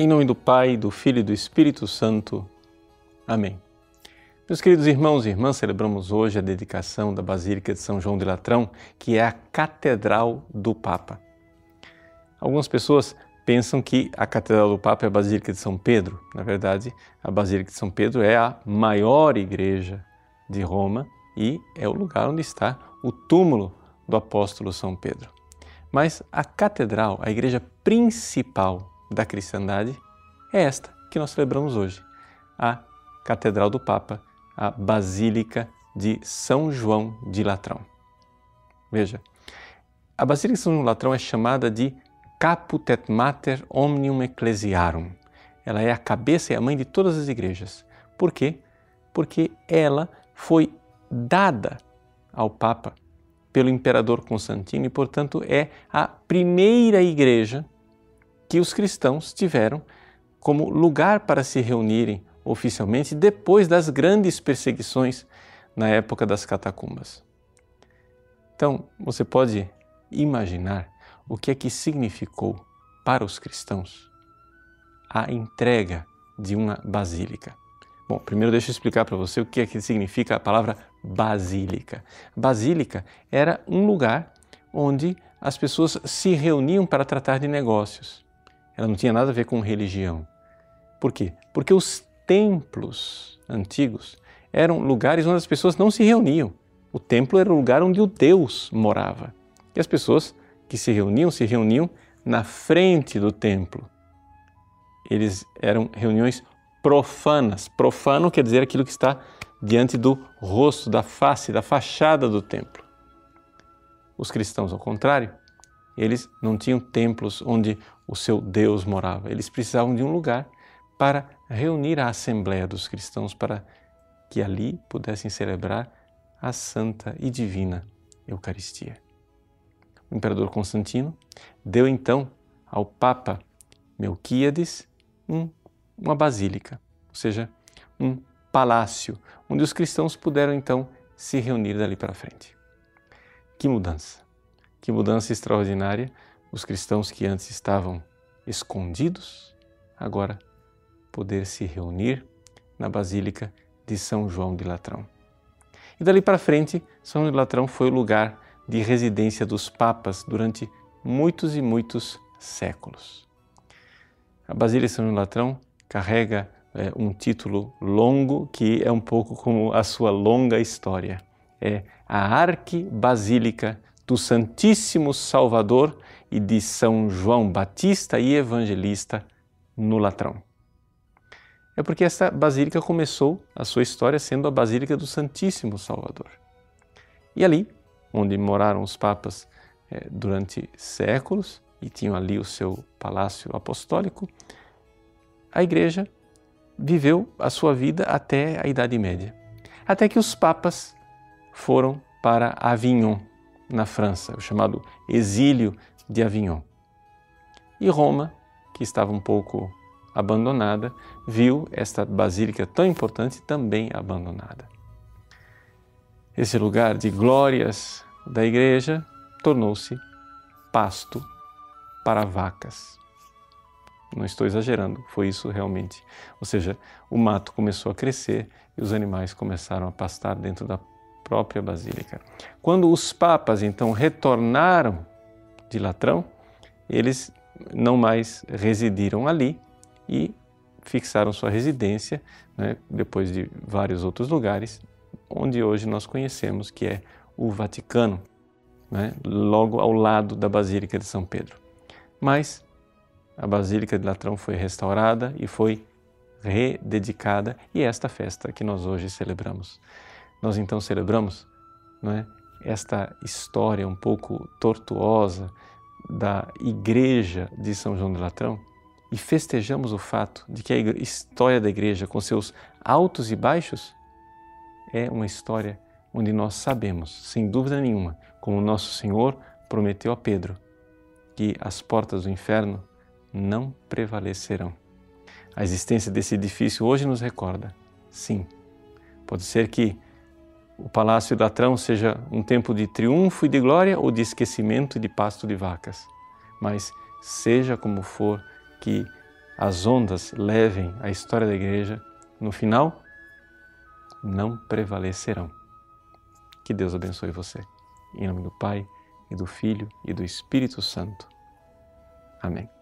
Em nome do Pai, do Filho e do Espírito Santo. Amém. Meus queridos irmãos e irmãs, celebramos hoje a dedicação da Basílica de São João de Latrão, que é a Catedral do Papa. Algumas pessoas pensam que a Catedral do Papa é a Basílica de São Pedro. Na verdade, a Basílica de São Pedro é a maior igreja de Roma e é o lugar onde está o túmulo do apóstolo São Pedro. Mas a catedral, a igreja principal da cristandade é esta que nós celebramos hoje, a Catedral do Papa, a Basílica de São João de Latrão. Veja, a Basílica de São João de Latrão é chamada de Caput et Mater Omnium Ecclesiarum. Ela é a cabeça e a mãe de todas as igrejas. Por quê? Porque ela foi dada ao Papa pelo imperador Constantino e, portanto, é a primeira igreja que os cristãos tiveram como lugar para se reunirem oficialmente depois das grandes perseguições na época das catacumbas. Então, você pode imaginar o que é que significou para os cristãos a entrega de uma basílica. Bom, primeiro deixa eu explicar para você o que é que significa a palavra basílica. Basílica era um lugar onde as pessoas se reuniam para tratar de negócios. Ela não tinha nada a ver com religião. Por quê? Porque os templos antigos eram lugares onde as pessoas não se reuniam. O templo era o lugar onde o Deus morava. E as pessoas que se reuniam, se reuniam na frente do templo. Eles eram reuniões profanas. Profano quer dizer aquilo que está diante do rosto, da face, da fachada do templo. Os cristãos, ao contrário, eles não tinham templos onde o seu Deus morava. Eles precisavam de um lugar para reunir a Assembleia dos cristãos para que ali pudessem celebrar a santa e divina Eucaristia. O imperador Constantino deu então ao Papa Melquíades um, uma basílica, ou seja, um palácio, onde os cristãos puderam então se reunir dali para frente. Que mudança! Que mudança extraordinária! Os cristãos que antes estavam escondidos, agora poder se reunir na Basílica de São João de Latrão. E dali para frente, São João de Latrão foi o lugar de residência dos papas durante muitos e muitos séculos. A Basílica de São João de Latrão carrega é, um título longo que é um pouco como a sua longa história. É a Arquibasílica do Santíssimo Salvador e de São João Batista e Evangelista no Latrão. É porque essa basílica começou a sua história sendo a Basílica do Santíssimo Salvador. E ali, onde moraram os papas é, durante séculos e tinham ali o seu palácio apostólico, a igreja viveu a sua vida até a Idade Média. Até que os papas foram para Avignon, na França, o chamado exílio de Avignon. E Roma, que estava um pouco abandonada, viu esta basílica tão importante também abandonada. Esse lugar de glórias da igreja tornou-se pasto para vacas. Não estou exagerando, foi isso realmente. Ou seja, o mato começou a crescer e os animais começaram a pastar dentro da própria basílica. Quando os papas então retornaram de Latrão, eles não mais residiram ali e fixaram sua residência, né, depois de vários outros lugares, onde hoje nós conhecemos que é o Vaticano, né, logo ao lado da Basílica de São Pedro. Mas a Basílica de Latrão foi restaurada e foi rededicada, e é esta festa que nós hoje celebramos. Nós então celebramos não é, esta história um pouco tortuosa da Igreja de São João de Latrão e festejamos o fato de que a história da Igreja, com seus altos e baixos, é uma história onde nós sabemos, sem dúvida nenhuma, como nosso Senhor prometeu a Pedro, que as portas do inferno não prevalecerão. A existência desse edifício hoje nos recorda, sim, pode ser que o Palácio da Trão seja um tempo de triunfo e de glória ou de esquecimento e de pasto de vacas. Mas, seja como for, que as ondas levem a história da igreja, no final, não prevalecerão. Que Deus abençoe você. Em nome do Pai, e do Filho, e do Espírito Santo. Amém.